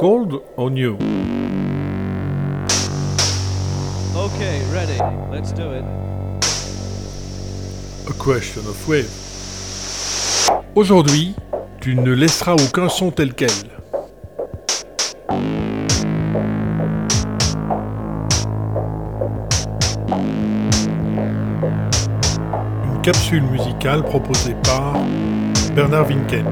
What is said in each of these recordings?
Cold or new? Okay, ready. Let's do it. A question of wave. Aujourd'hui, tu ne laisseras aucun son tel quel. Une capsule musicale proposée par Bernard Winken.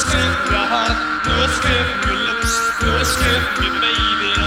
skräck jag har Några lips Några skip min baby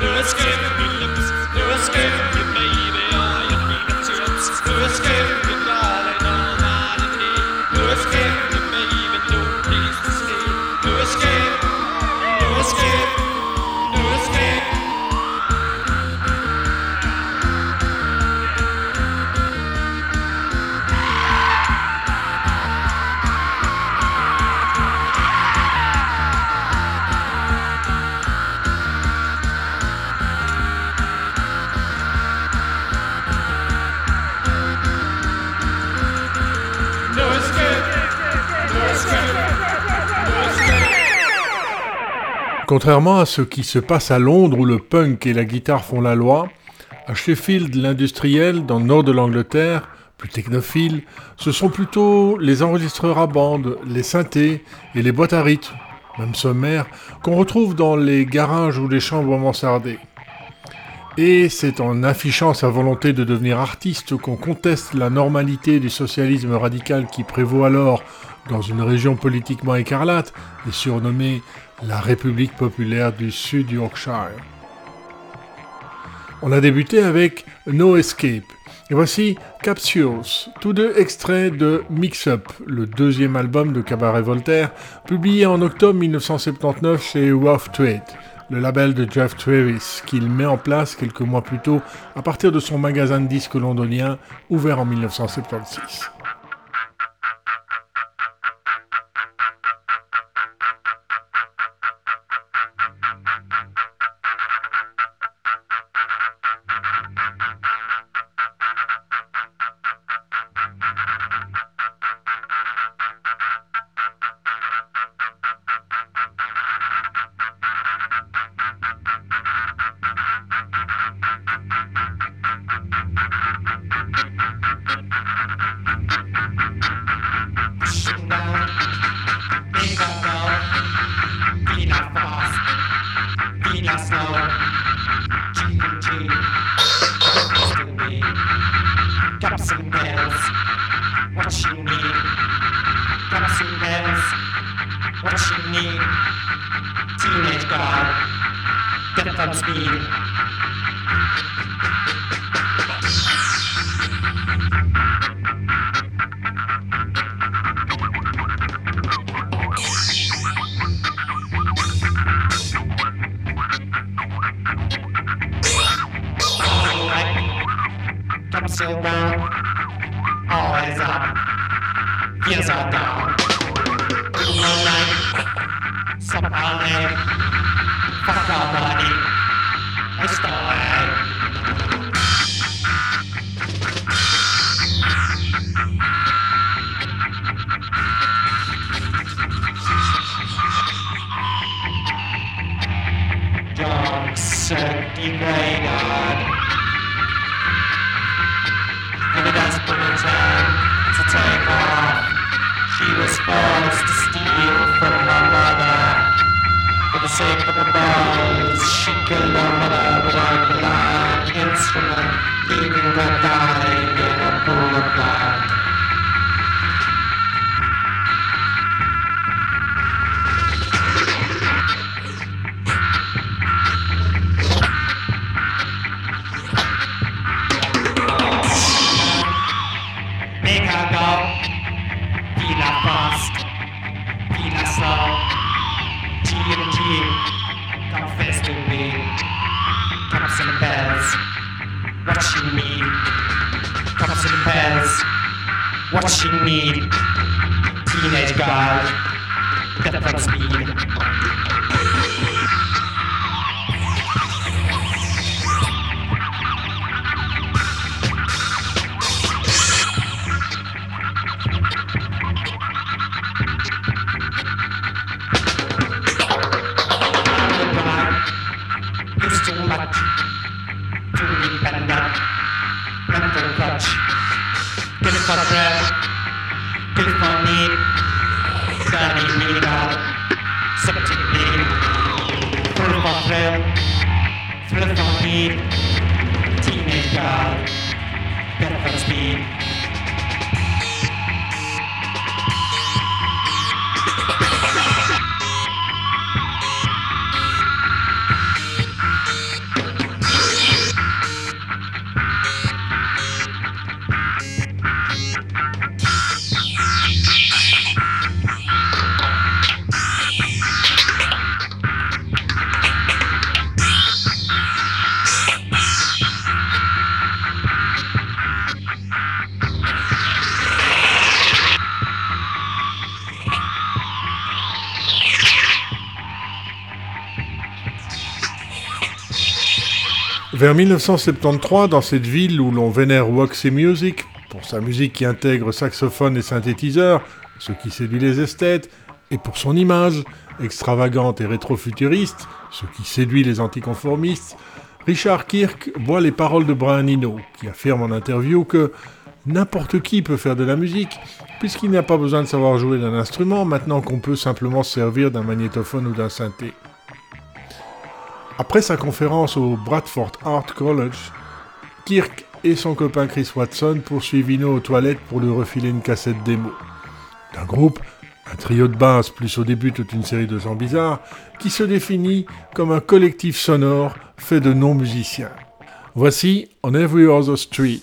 Nu escape, nu escape, baby. Contrairement à ce qui se passe à Londres où le punk et la guitare font la loi, à Sheffield, l'industriel, dans le nord de l'Angleterre, plus technophile, ce sont plutôt les enregistreurs à bande, les synthés et les boîtes à rythme, même sommaires, qu'on retrouve dans les garages ou les chambres mansardées. Et c'est en affichant sa volonté de devenir artiste qu'on conteste la normalité du socialisme radical qui prévaut alors dans une région politiquement écarlate et surnommée la République populaire du Sud Yorkshire. On a débuté avec No Escape. Et voici Capsules, tous deux extraits de Mix Up, le deuxième album de Cabaret Voltaire, publié en octobre 1979 chez Rough Trade, le label de Jeff Travis, qu'il met en place quelques mois plus tôt à partir de son magasin de disques londonien ouvert en 1976. Vers 1973, dans cette ville où l'on vénère Waxy Music, pour sa musique qui intègre saxophone et synthétiseur, ce qui séduit les esthètes, et pour son image, extravagante et rétro-futuriste, ce qui séduit les anticonformistes, Richard Kirk boit les paroles de Brian Eno, qui affirme en interview que n'importe qui peut faire de la musique, puisqu'il n'y a pas besoin de savoir jouer d'un instrument maintenant qu'on peut simplement servir d'un magnétophone ou d'un synthé. Après sa conférence au Bradford Art College, Kirk et son copain Chris Watson poursuivent Ino aux toilettes pour lui refiler une cassette démo. D'un groupe, un trio de basse plus au début toute une série de gens bizarres, qui se définit comme un collectif sonore fait de non-musiciens. Voici On Every Other Street.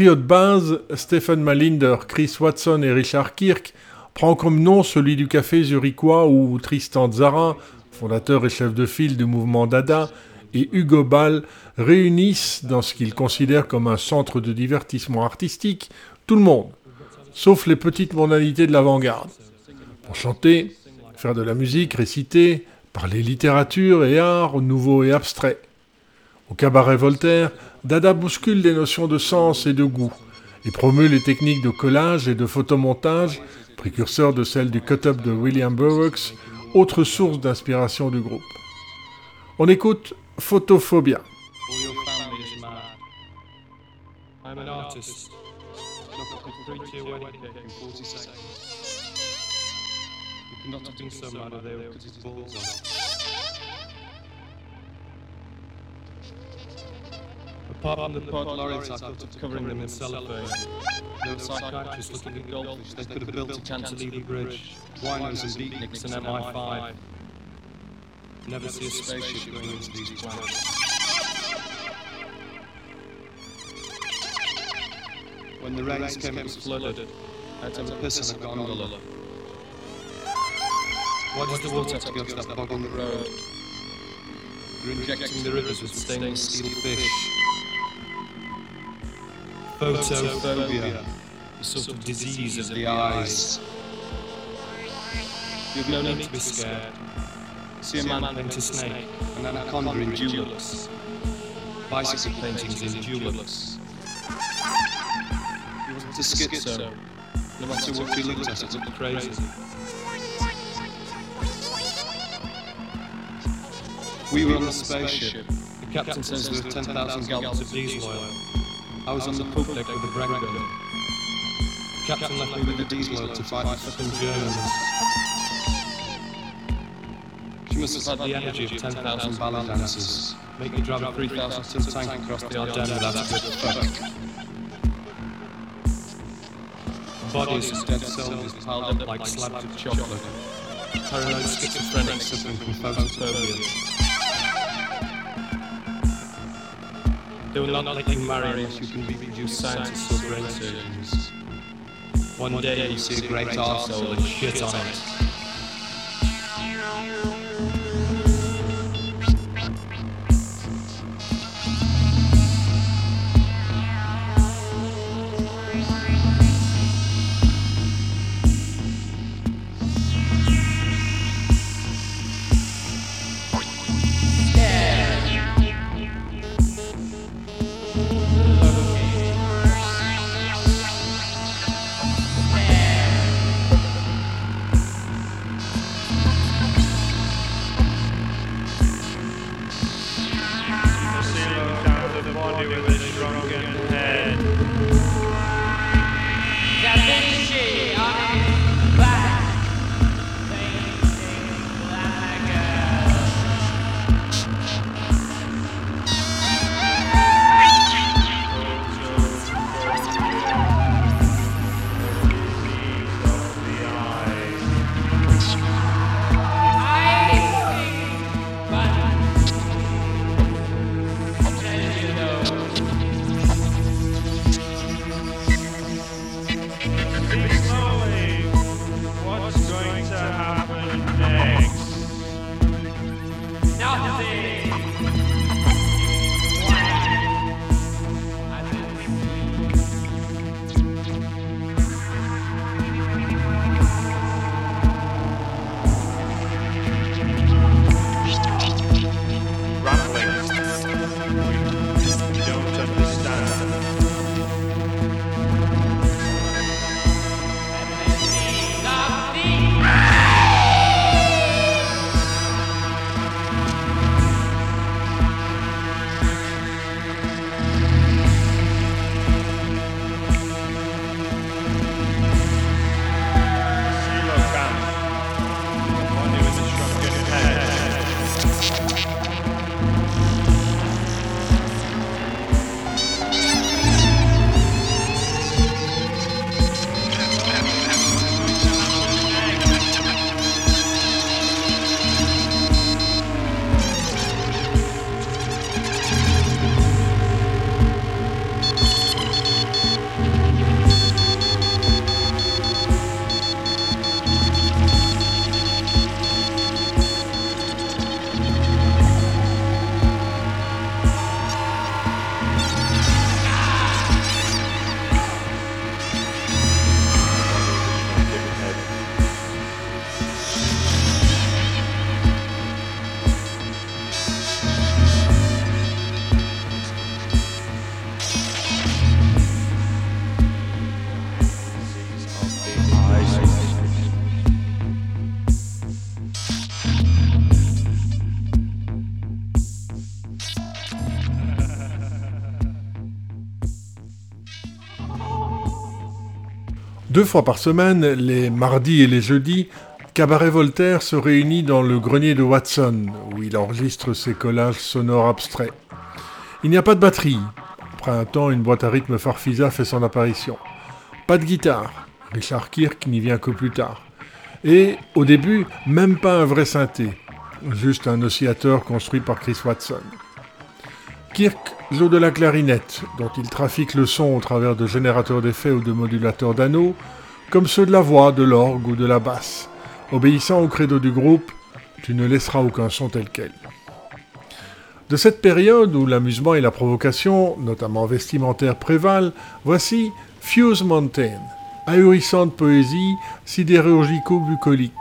Trio de base, Stephen Malinder, Chris Watson et Richard Kirk, prend comme nom celui du café zurichois où Tristan Zara, fondateur et chef de file du mouvement Dada, et Hugo Ball réunissent dans ce qu'ils considèrent comme un centre de divertissement artistique tout le monde, sauf les petites modalités de l'avant-garde. Pour chanter, faire de la musique, réciter, parler littérature et art nouveau et abstrait. Au cabaret Voltaire, Dada bouscule les notions de sens et de goût, et promeut les techniques de collage et de photomontage, précurseurs de celles du cut-up de William Burroughs, autre source d'inspiration du groupe. On écoute Photophobia. Apart from the pod lorries I thought of covering them in cellophane. There were psychiatrists looking at goldfish they could have built a cantilever bridge. Winos and beatniks and MI5. Never see a spaceship going into these planets. When the rains came, it was flooded. I had to have a piss in a gondola. Why does the water have to go to that bog on the road? You're injecting the rivers with stainless steel fish. Photophobia, a sort of disease of the eyes. You've no need to be scared. See a man paint a snake, an anaconda in Dulux. Bicycle paintings in Dulux. He wasn't a schizo. No matter what he looked at, it looked crazy. We were on the spaceship. The captain says there were 10,000 gallons of diesel oil. I was on the poop deck with the Bragg gun. The captain left me with the diesel to fight the fucking Germans. She must have had the energy of 10,000 ballet dancers. Make me drive a 3,000 ton tank across the Ardennes without a good fuck. Bodies of dead soldiers piled up like slabs of chocolate. Paranoid schizophrenics suffering from photophobia. They will not let you marry unless you can be reproduce scientists or brain surgeons. One day you'll see a great arsehole and shit on it. Fois par semaine, les mardis et les jeudis, Cabaret Voltaire se réunit dans le grenier de Watson, où il enregistre ses collages sonores abstraits. Il n'y a pas de batterie, Après un temps, une boîte à rythme Farfisa fait son apparition. Pas de guitare, Richard Kirk n'y vient que plus tard. Et, au début, même pas un vrai synthé, juste un oscillateur construit par Chris Watson. Kirk joue de la clarinette, dont il trafique le son au travers de générateurs d'effets ou de modulateurs d'anneaux, comme ceux de la voix, de l'orgue ou de la basse, obéissant au credo du groupe Tu ne laisseras aucun son tel quel. De cette période où l'amusement et la provocation, notamment vestimentaire, prévalent, voici Fuse Mountain, ahurissante poésie sidérurgico-bucolique.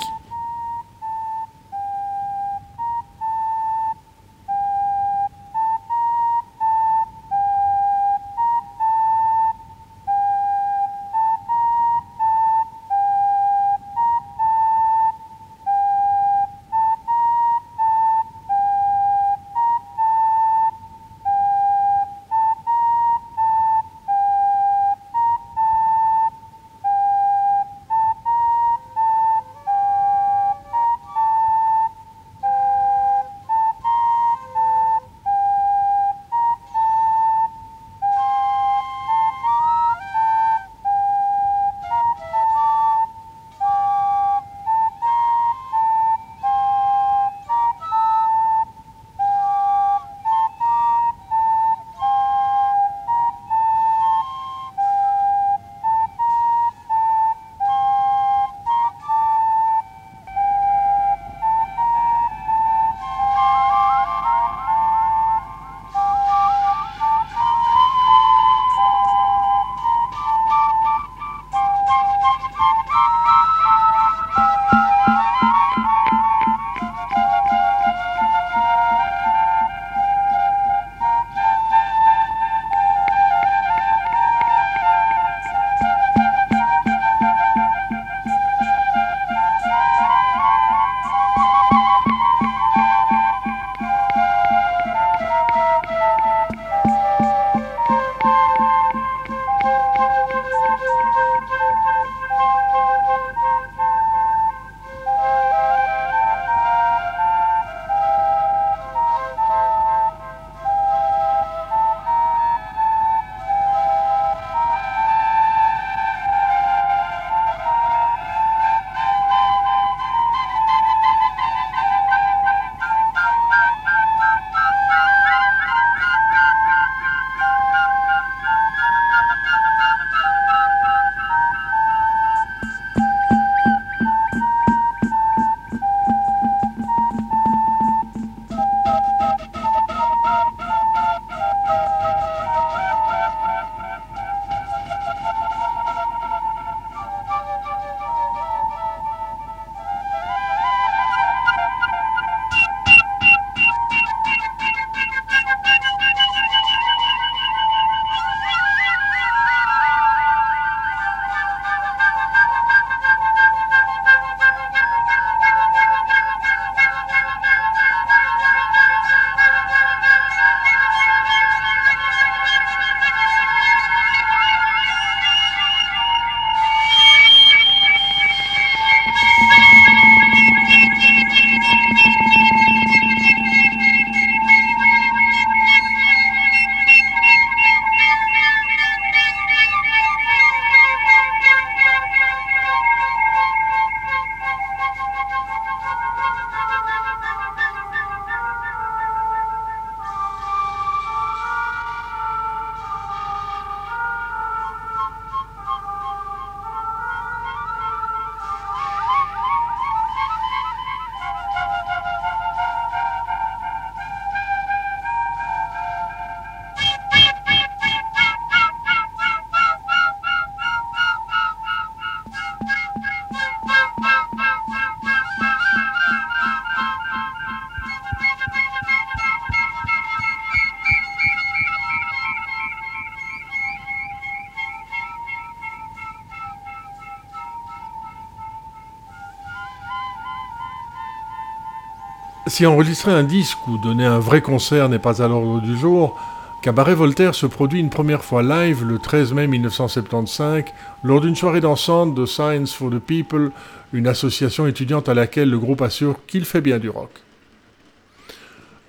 Si enregistrer un disque ou donner un vrai concert n'est pas à l'ordre du jour, Cabaret Voltaire se produit une première fois live le 13 mai 1975 lors d'une soirée dansante de Science for the People, une association étudiante à laquelle le groupe assure qu'il fait bien du rock.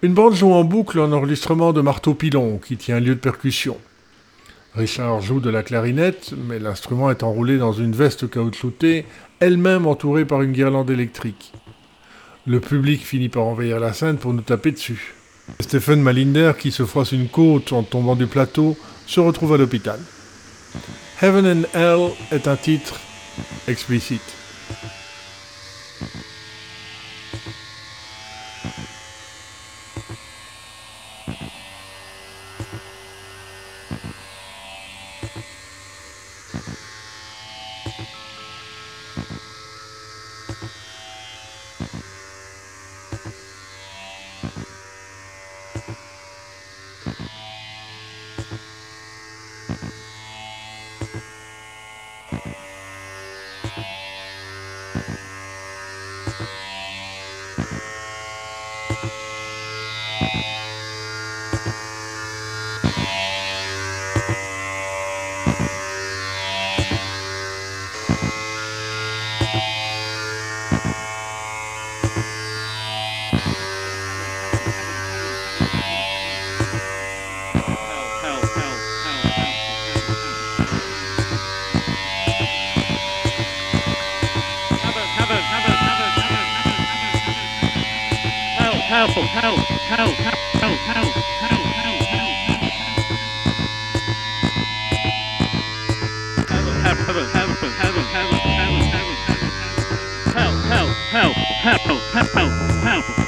Une bande joue en boucle un enregistrement de Marteau Pilon qui tient lieu de percussion. Richard joue de la clarinette, mais l'instrument est enroulé dans une veste caoutchoutée, elle-même entourée par une guirlande électrique. Le public finit par envahir la scène pour nous taper dessus. Stephen Malinder, qui se froisse une côte en tombant du plateau, se retrouve à l'hôpital. Heaven and Hell est un titre explicite. powerful, powerful, powerful, powerful, powerful, powerful. Help, help, help, help, help, help.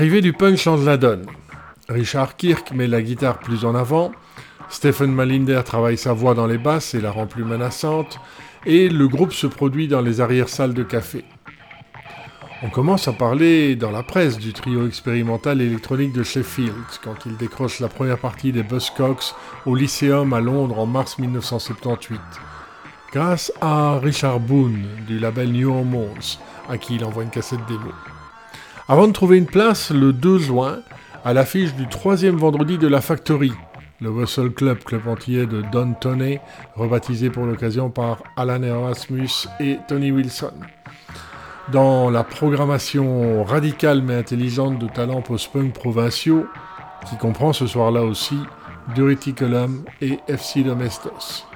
L'arrivée du punk change la donne. Richard Kirk met la guitare plus en avant, Stephen Malinder travaille sa voix dans les basses et la rend plus menaçante, et le groupe se produit dans les arrière-salles de café. On commence à parler dans la presse du trio expérimental électronique de Sheffield quand il décroche la première partie des Buzzcocks au Lyceum à Londres en mars 1978, grâce à Richard Boone du label New Hormones, à qui il envoie une cassette démo. Avant de trouver une place le 2 juin à l'affiche du troisième vendredi de la Factory, le Russell Club, club entier de Don Toney, rebaptisé pour l'occasion par Alan Erasmus et Tony Wilson dans la programmation radicale mais intelligente de talents post-punk provinciaux, qui comprend ce soir-là aussi Duriticulum et FC Domestos.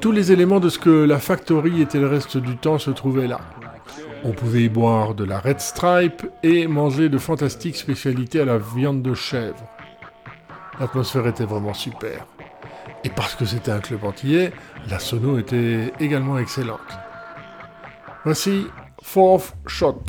Tous les éléments de ce que la Factory était le reste du temps se trouvaient là. On pouvait y boire de la Red Stripe et manger de fantastiques spécialités à la viande de chèvre. L'atmosphère était vraiment super. Et parce que c'était un club entier, la sono était également excellente. Voici Fourth Shot.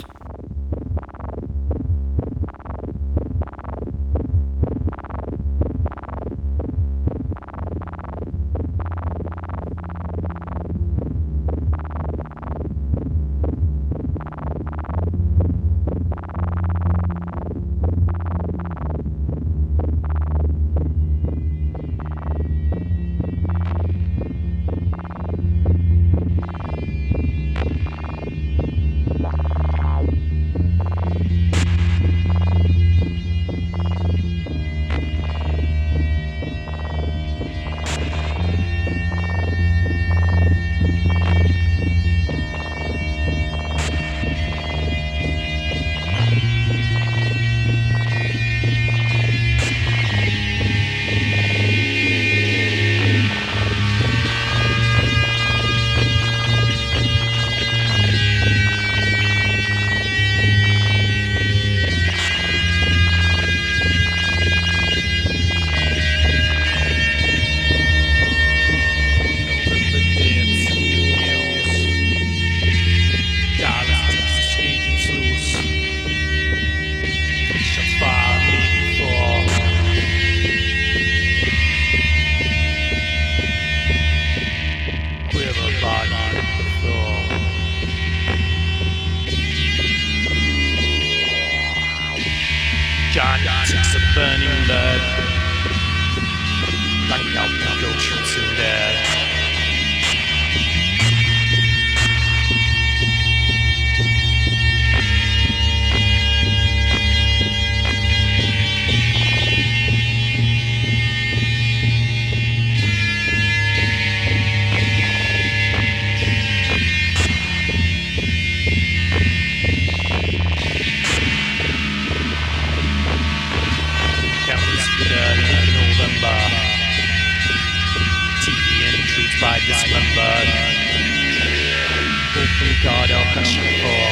God, our country, for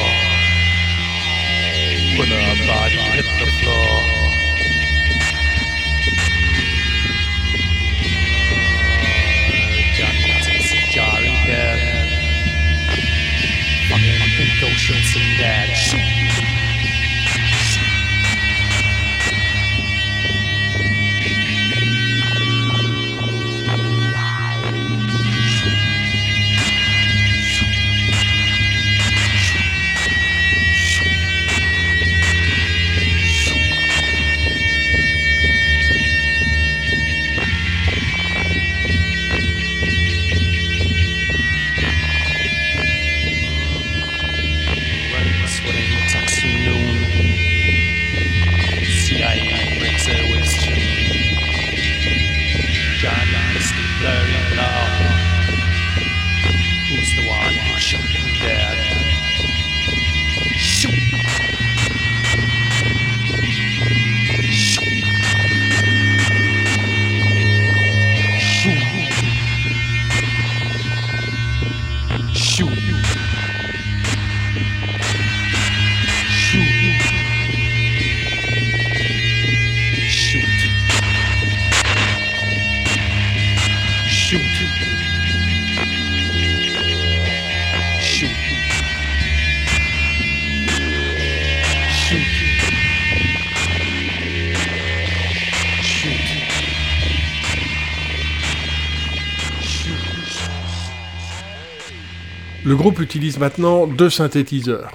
Le groupe utilise maintenant deux synthétiseurs.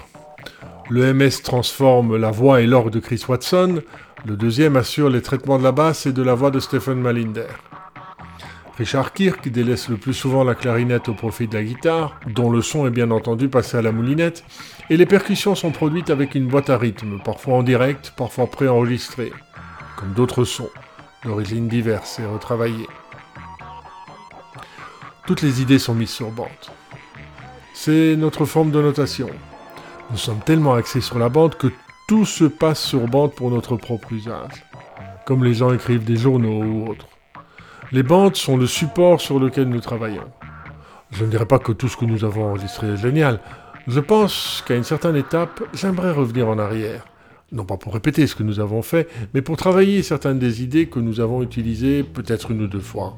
Le MS transforme la voix et l'orgue de Chris Watson, le deuxième assure les traitements de la basse et de la voix de Stephen Malinder. Richard Kirk délaisse le plus souvent la clarinette au profit de la guitare, dont le son est bien entendu passé à la moulinette, et les percussions sont produites avec une boîte à rythme, parfois en direct, parfois préenregistrée, comme d'autres sons, d'origine diverses et retravaillées. Toutes les idées sont mises sur bande. C'est notre forme de notation. Nous sommes tellement axés sur la bande que tout se passe sur bande pour notre propre usage, comme les gens écrivent des journaux ou autres. Les bandes sont le support sur lequel nous travaillons. Je ne dirais pas que tout ce que nous avons enregistré est génial. Je pense qu'à une certaine étape, j'aimerais revenir en arrière. Non pas pour répéter ce que nous avons fait, mais pour travailler certaines des idées que nous avons utilisées peut-être une ou deux fois.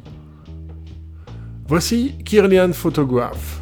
Voici Kirlian Photograph.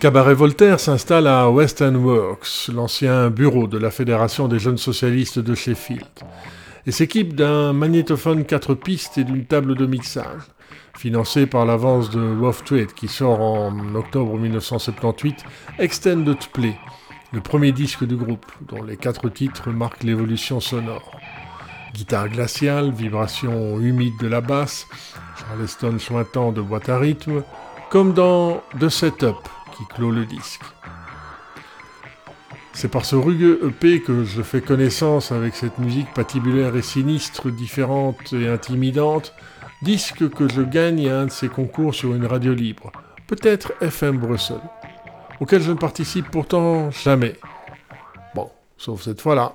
Cabaret Voltaire s'installe à West Works, l'ancien bureau de la Fédération des jeunes socialistes de Sheffield, et s'équipe d'un magnétophone 4 pistes et d'une table de mixage, financé par l'avance de Wolf Tweed qui sort en octobre 1978 Extended Play, le premier disque du groupe, dont les quatre titres marquent l'évolution sonore. Guitare glaciale, vibration humide de la basse, Charleston sointant de boîte à rythme, comme dans The Setup, clôt le disque. C'est par ce rugueux EP que je fais connaissance avec cette musique patibulaire et sinistre, différente et intimidante, disque que je gagne à un de ces concours sur une radio libre, peut-être FM Bruxelles, auquel je ne participe pourtant jamais. Bon, sauf cette fois-là.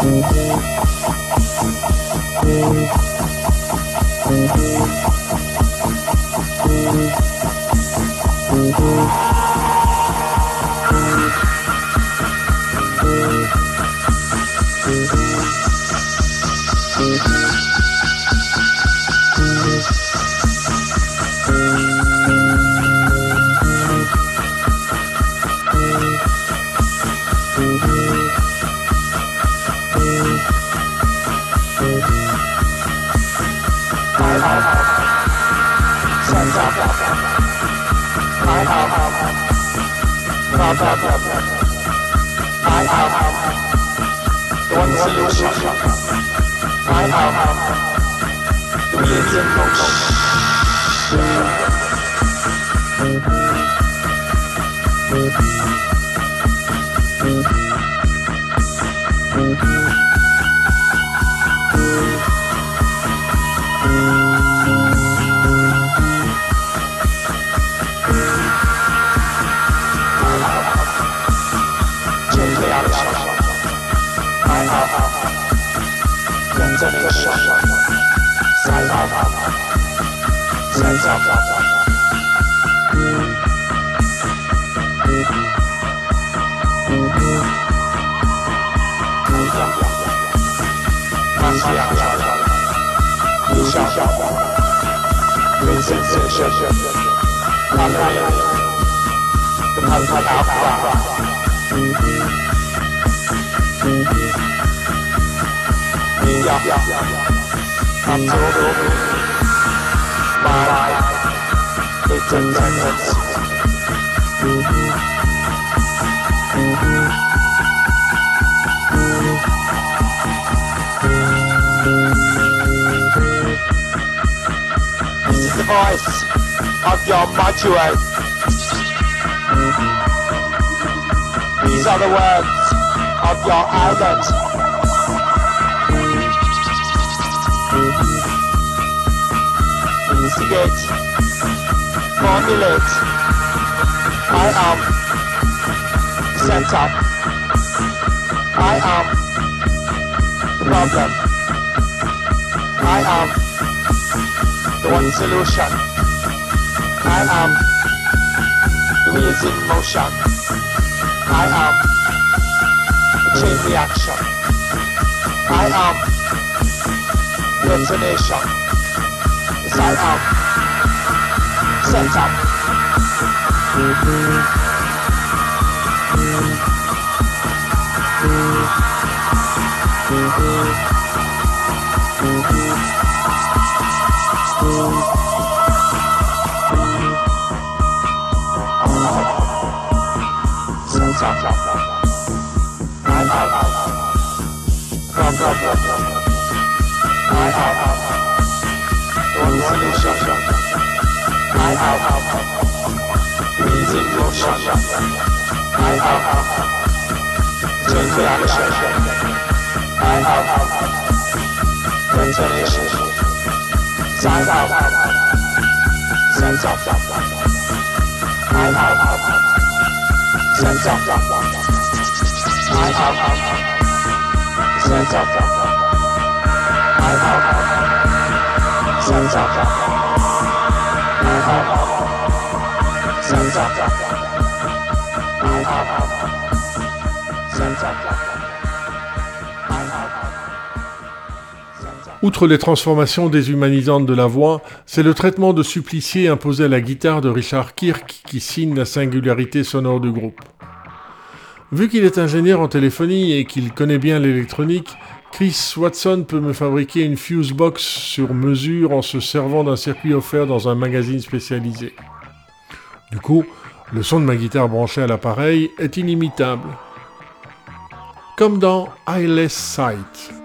Thank you. I have one solution. I have the wheels in motion. connection. Sign up. Set up. Sensation, the of your modulate. These are the words of your islet. Instigate, formulate. I am up. I am problem. I am the one solution. I am in motion. I am chain reaction. I am destination. Set up. Set up. Set up. Set up. Set up. Sense of Outre les transformations déshumanisantes de la voix, c'est le traitement de supplicié imposé à la guitare de Richard Kirk qui signe la singularité sonore du groupe. Vu qu'il est ingénieur en téléphonie et qu'il connaît bien l'électronique, Chris Watson peut me fabriquer une fuse box sur mesure en se servant d'un circuit offert dans un magazine spécialisé. Du coup, le son de ma guitare branchée à l'appareil est inimitable. Comme dans Eyeless Sight.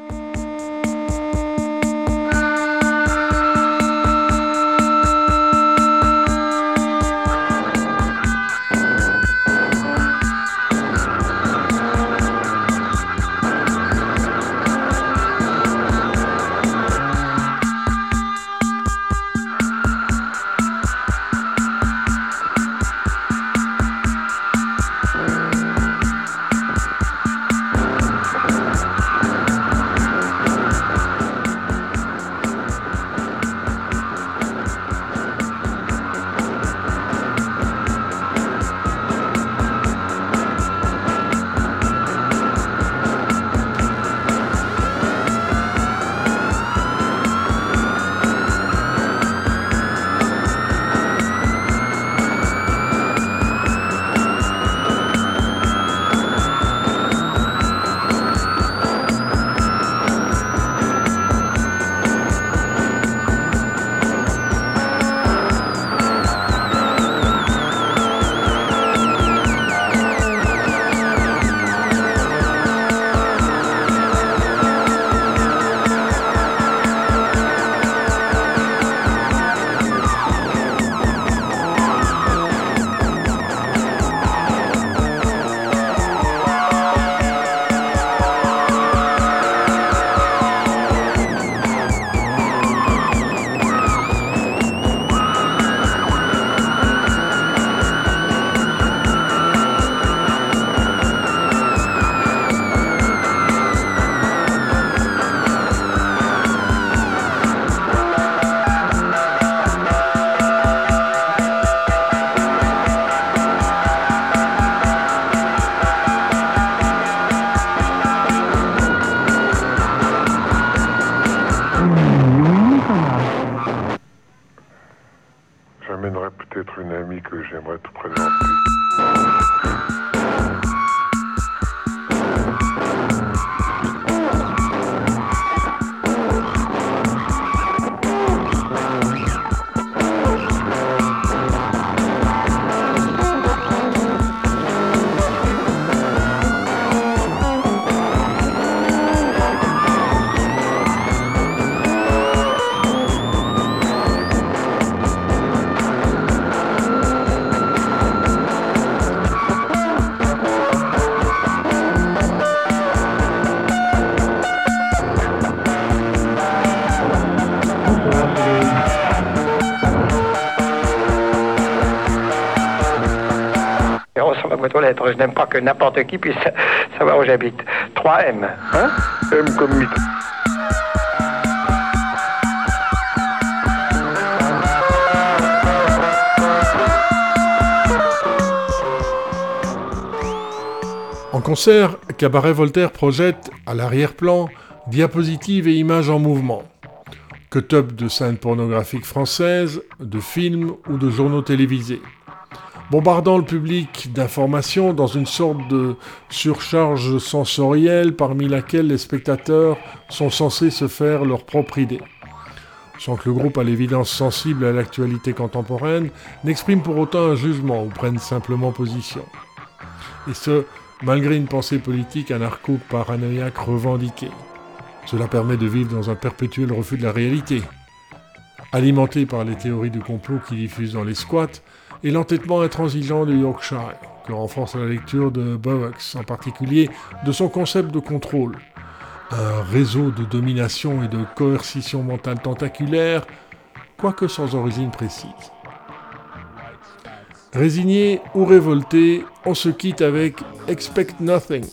Je n'aime pas que n'importe qui puisse savoir où j'habite. 3M. Hein? M comme. En concert, Cabaret Voltaire projette, à l'arrière-plan, diapositives et images en mouvement. Que top de scènes pornographiques françaises, de films ou de journaux télévisés bombardant le public d'informations dans une sorte de surcharge sensorielle parmi laquelle les spectateurs sont censés se faire leur propre idée. Sans que le groupe à l'évidence sensible à l'actualité contemporaine n'exprime pour autant un jugement ou prenne simplement position. et ce, malgré une pensée politique anarcho-paranoïaque revendiquée. Cela permet de vivre dans un perpétuel refus de la réalité. Alimenté par les théories du complot qui diffusent dans les squats, et l'entêtement intransigeant de Yorkshire, que renforce la lecture de Bowax, en particulier de son concept de contrôle. Un réseau de domination et de coercition mentale tentaculaire, quoique sans origine précise. Résigné ou révolté, on se quitte avec Expect Nothing,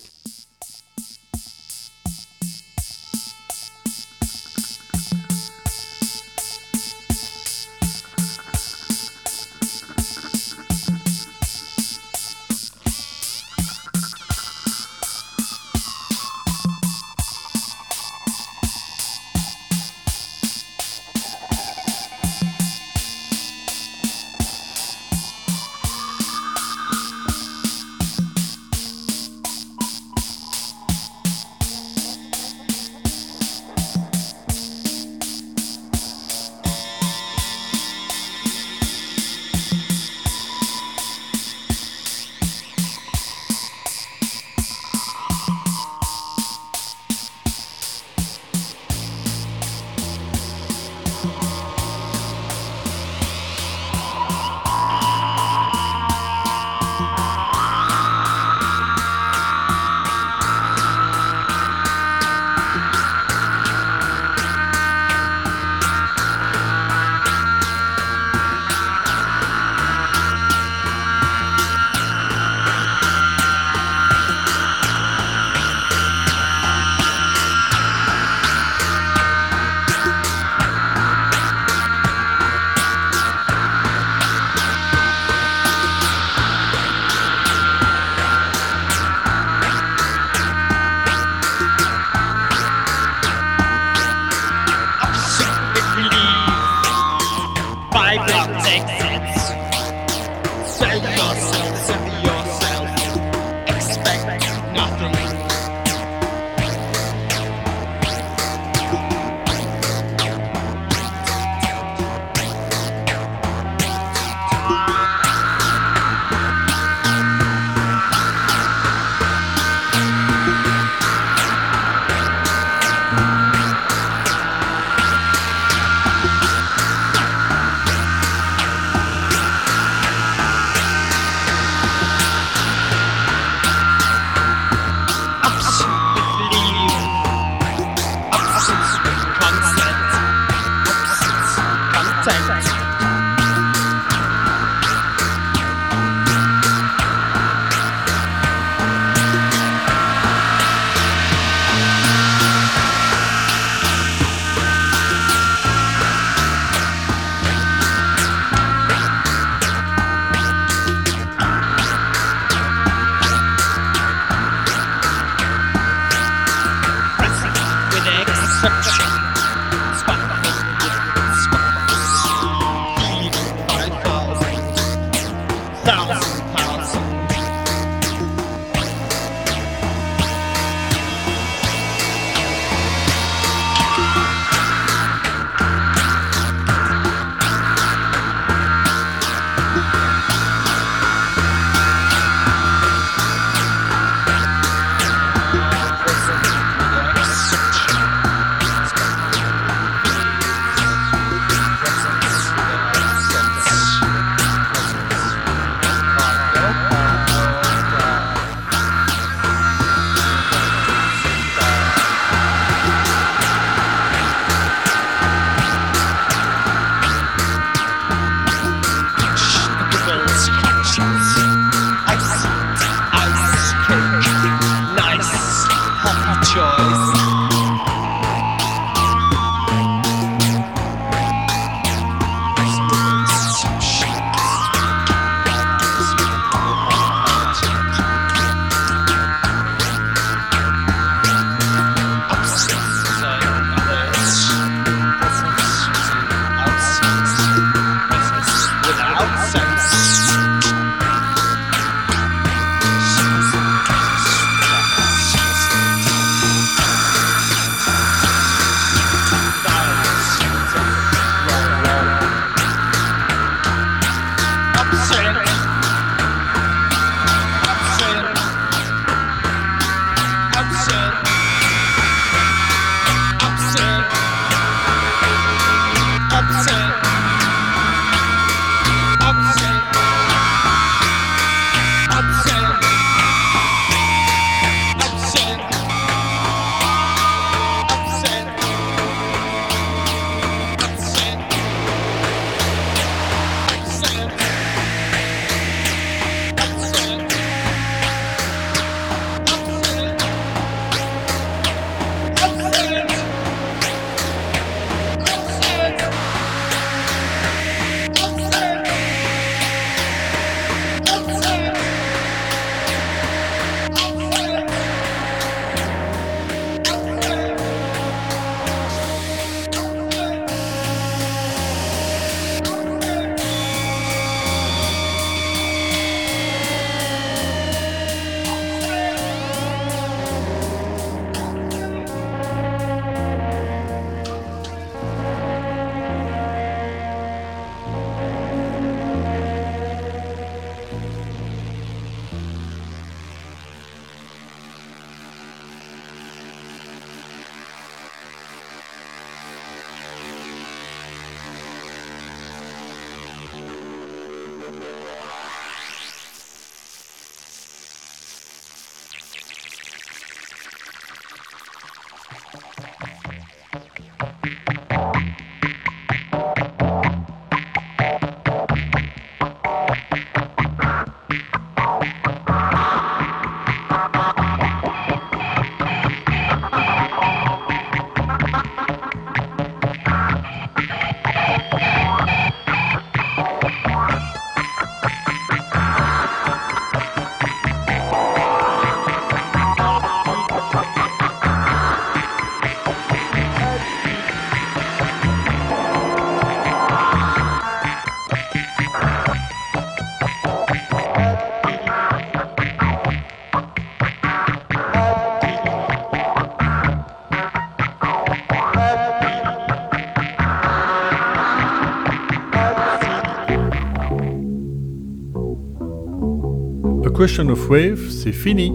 Question of Wave, c'est fini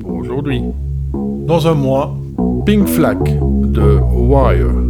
pour aujourd'hui. Dans un mois, Pink Flag de Wire.